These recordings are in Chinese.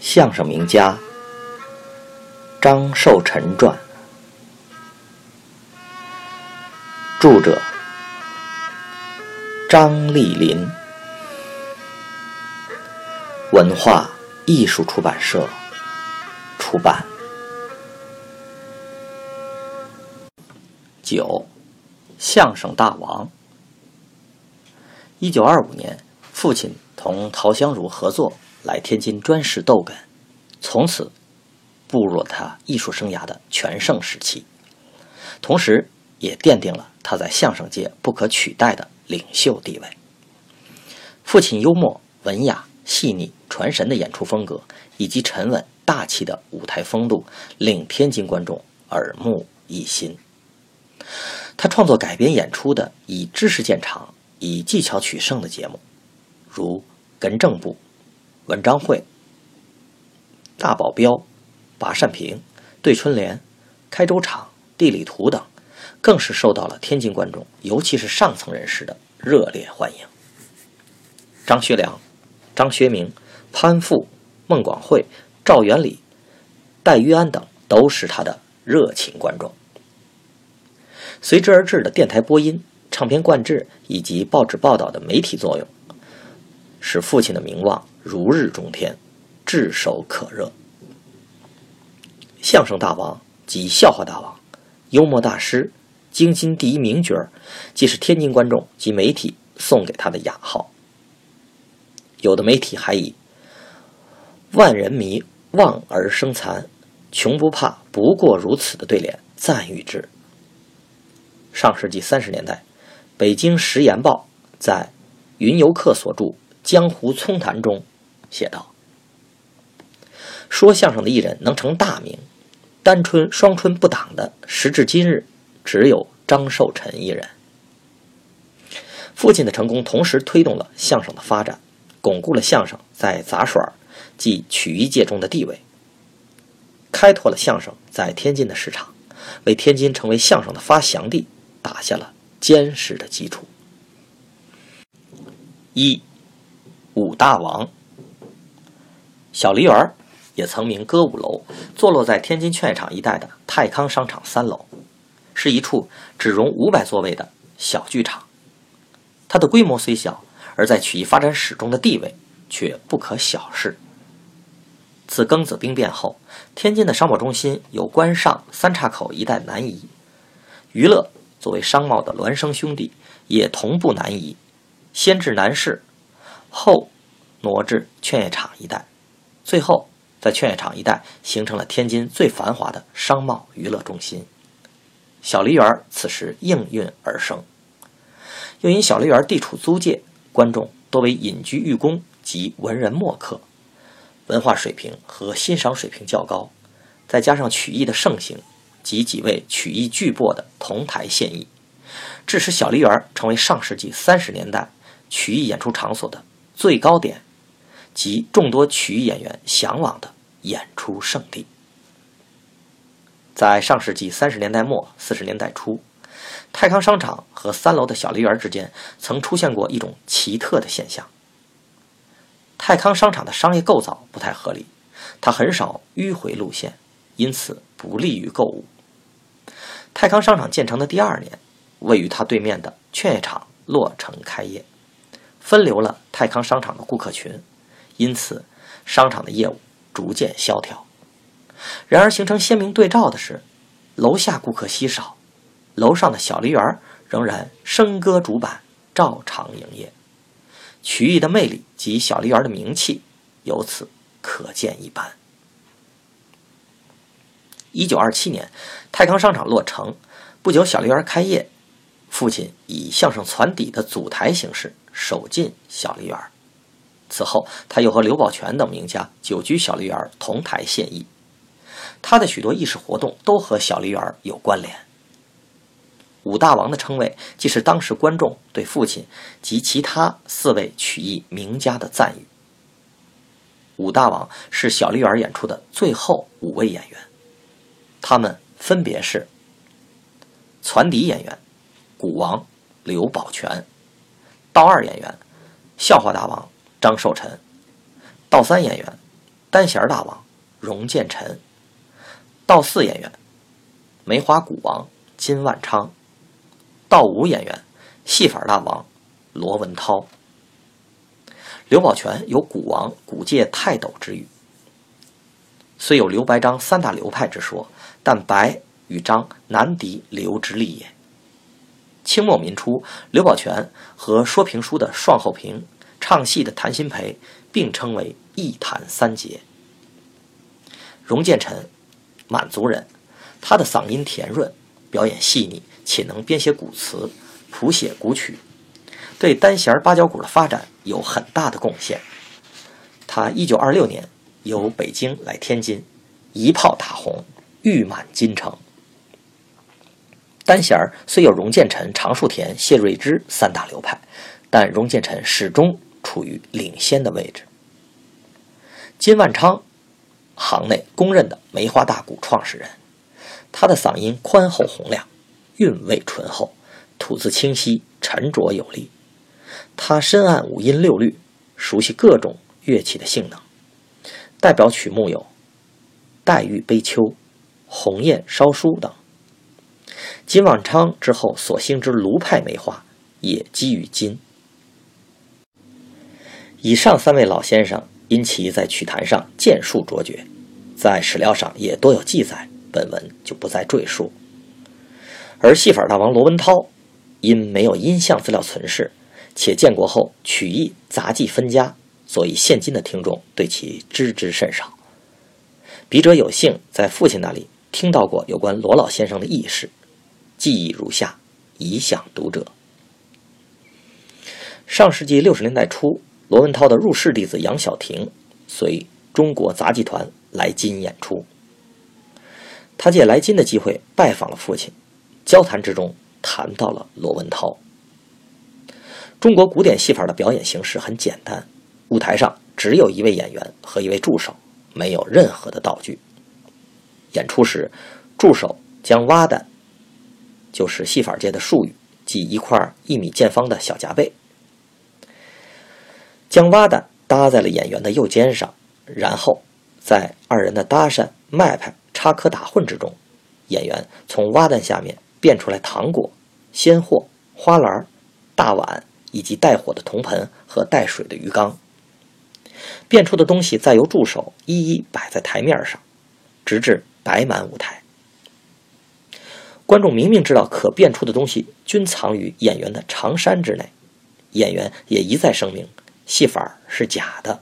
相声名家张寿臣传，著者张丽林，文化艺术出版社出版。九，相声大王。一九二五年，父亲同陶香如合作。来天津专事逗哏，从此步入了他艺术生涯的全盛时期，同时也奠定了他在相声界不可取代的领袖地位。父亲幽默、文雅、细腻、传神的演出风格，以及沉稳大气的舞台风度，令天津观众耳目一新。他创作改编演出的以知识见长、以技巧取胜的节目，如《艮正部》。文章会、大保镖、拔扇屏、对春联、开州场、地理图等，更是受到了天津观众，尤其是上层人士的热烈欢迎。张学良、张学明、潘富、孟广会、赵元礼、戴玉安等都是他的热情观众。随之而至的电台播音、唱片灌制以及报纸报道的媒体作用，使父亲的名望。如日中天，炙手可热。相声大王及笑话大王、幽默大师、京津第一名角儿，既是天津观众及媒体送给他的雅号。有的媒体还以“万人迷，望而生残，穷不怕，不过如此”的对联赞誉之。上世纪三十年代，北京《时言报》在云游客所著《江湖葱谈》中。写道：“说相声的艺人能成大名，单春双春不挡的，时至今日，只有张寿臣一人。父亲的成功，同时推动了相声的发展，巩固了相声在杂耍即曲艺界中的地位，开拓了相声在天津的市场，为天津成为相声的发祥地打下了坚实的基础。一武大王。”小梨园也曾名歌舞楼，坐落在天津劝业场一带的泰康商场三楼，是一处只容五百座位的小剧场。它的规模虽小，而在曲艺发展史中的地位却不可小视。自庚子兵变后，天津的商贸中心由关上三岔口一带南移，娱乐作为商贸的孪生兄弟也同步南移，先至南市，后挪至劝业场一带。最后，在劝业场一带形成了天津最繁华的商贸娱乐中心。小梨园此时应运而生。又因小梨园地处租界，观众多为隐居寓工及文人墨客，文化水平和欣赏水平较高。再加上曲艺的盛行及几位曲艺巨擘的同台献艺，致使小梨园成为上世纪三十年代曲艺演出场所的最高点。及众多曲艺演员向往的演出圣地。在上世纪三十年代末四十年代初，泰康商场和三楼的小梨园之间曾出现过一种奇特的现象。泰康商场的商业构造不太合理，它很少迂回路线，因此不利于购物。泰康商场建成的第二年，位于它对面的劝业场落成开业，分流了泰康商场的顾客群。因此，商场的业务逐渐萧条。然而，形成鲜明对照的是，楼下顾客稀少，楼上的小梨园仍然笙歌主板，照常营业。曲艺的魅力及小梨园的名气由此可见一斑。一九二七年，泰康商场落成不久，小梨园开业，父亲以相声攒底的组台形式守进小梨园。此后，他又和刘宝全等名家久居小梨园，同台献艺。他的许多艺术活动都和小梨园有关联。武大王的称谓，既是当时观众对父亲及其他四位曲艺名家的赞誉。武大王是小梨园演出的最后五位演员，他们分别是：攒笛演员古王刘宝全，道二演员笑话大王。张寿臣，道三演员，单弦大王荣建臣，道四演员梅花鼓王金万昌，道五演员戏法大王罗文涛。刘宝全有“鼓王”“鼓界泰斗”之誉，虽有刘白张三大流派之说，但白与张难敌刘之力也。清末民初，刘宝全和说评书的双后平、唱戏的谭鑫培并称为一谭三杰。荣建臣，满族人，他的嗓音甜润，表演细腻，且能编写古词，谱写古曲。对单弦八角鼓的发展有很大的贡献。他一九二六年由北京来天津，一炮打红，誉满京城。单弦虽有荣建臣、常树田、谢瑞之三大流派，但荣建臣始终处于领先的位置。金万昌，行内公认的梅花大鼓创始人，他的嗓音宽厚洪亮，韵味醇厚，吐字清晰，沉着有力。他深谙五音六律，熟悉各种乐器的性能。代表曲目有《黛玉悲秋》《鸿雁烧书》等。金万昌之后所兴之卢派梅花，也基于金。以上三位老先生因其在曲坛上剑术卓绝，在史料上也多有记载，本文就不再赘述。而戏法大王罗文涛，因没有音像资料存世。且建国后曲艺杂技分家，所以现今的听众对其知之甚少。笔者有幸在父亲那里听到过有关罗老先生的轶事，记忆如下，以享读者。上世纪六十年代初，罗文涛的入室弟子杨晓婷随中国杂技团来京演出，他借来京的机会拜访了父亲，交谈之中谈到了罗文涛。中国古典戏法的表演形式很简单，舞台上只有一位演员和一位助手，没有任何的道具。演出时，助手将蛙蛋，就是戏法界的术语，即一块一米见方的小夹背，将蛙蛋搭在了演员的右肩上，然后在二人的搭讪、卖拍、插科打诨之中，演员从蛙蛋下面变出来糖果、鲜货、花篮、大碗。以及带火的铜盆和带水的鱼缸，变出的东西再由助手一一摆在台面上，直至摆满舞台。观众明明知道可变出的东西均藏于演员的长衫之内，演员也一再声明戏法是假的。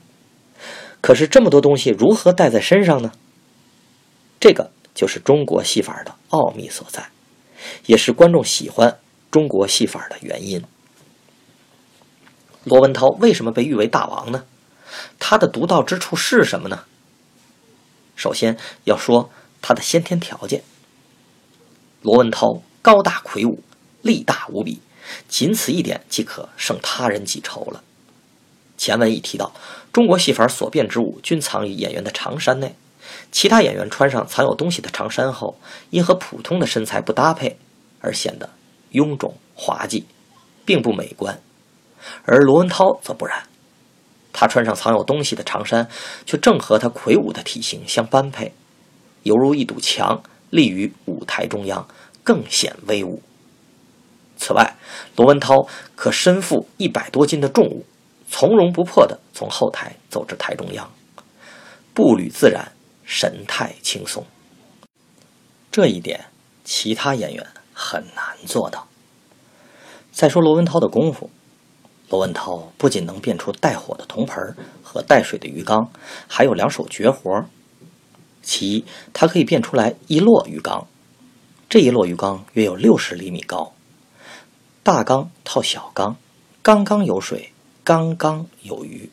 可是这么多东西如何带在身上呢？这个就是中国戏法的奥秘所在，也是观众喜欢中国戏法的原因。罗文涛为什么被誉为大王呢？他的独到之处是什么呢？首先要说他的先天条件。罗文涛高大魁梧，力大无比，仅此一点即可胜他人几筹了。前文已提到，中国戏法所变之物均藏于演员的长衫内，其他演员穿上藏有东西的长衫后，因和普通的身材不搭配，而显得臃肿滑稽，并不美观。而罗文涛则不然，他穿上藏有东西的长衫，却正和他魁梧的体型相般配，犹如一堵墙立于舞台中央，更显威武。此外，罗文涛可身负一百多斤的重物，从容不迫地从后台走至台中央，步履自然，神态轻松。这一点，其他演员很难做到。再说罗文涛的功夫。罗文涛不仅能变出带火的铜盆和带水的鱼缸，还有两手绝活。其一，他可以变出来一摞鱼缸，这一摞鱼缸约有六十厘米高，大缸套小缸，缸缸有水，刚刚有余。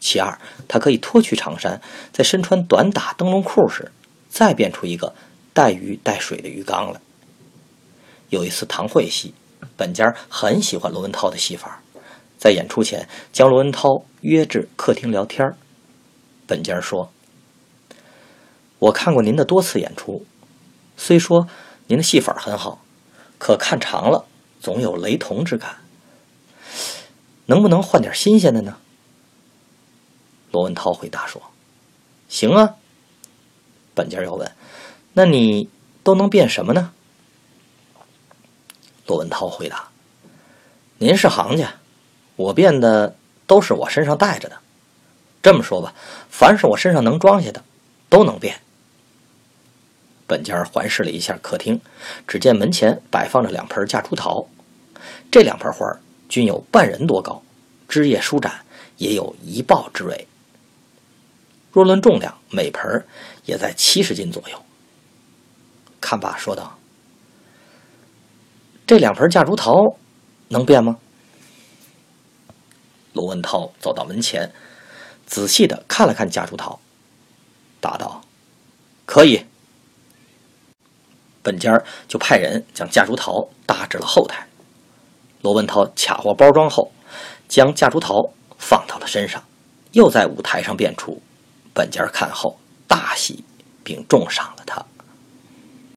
其二，他可以脱去长衫，在身穿短打灯笼裤时，再变出一个带鱼带水的鱼缸来。有一次堂会戏，本家很喜欢罗文涛的戏法。在演出前，将罗文涛约至客厅聊天本家说：“我看过您的多次演出，虽说您的戏法很好，可看长了总有雷同之感。能不能换点新鲜的呢？”罗文涛回答说：“行啊。本家又问：“那你都能变什么呢？”罗文涛回答：“您是行家，我变的都是我身上带着的。这么说吧，凡是我身上能装下的，都能变。”本家环视了一下客厅，只见门前摆放着两盆夹竹桃，这两盆花均有半人多高，枝叶舒展，也有一抱之围。若论重量，每盆也在七十斤左右。看罢说道：“这两盆夹竹桃能变吗？”罗文涛走到门前，仔细的看了看夹竹桃，答道：“可以。”本家就派人将夹竹桃搭至了后台。罗文涛卡货包装后，将夹竹桃放到了身上，又在舞台上变出。本家看后大喜，并重赏了他。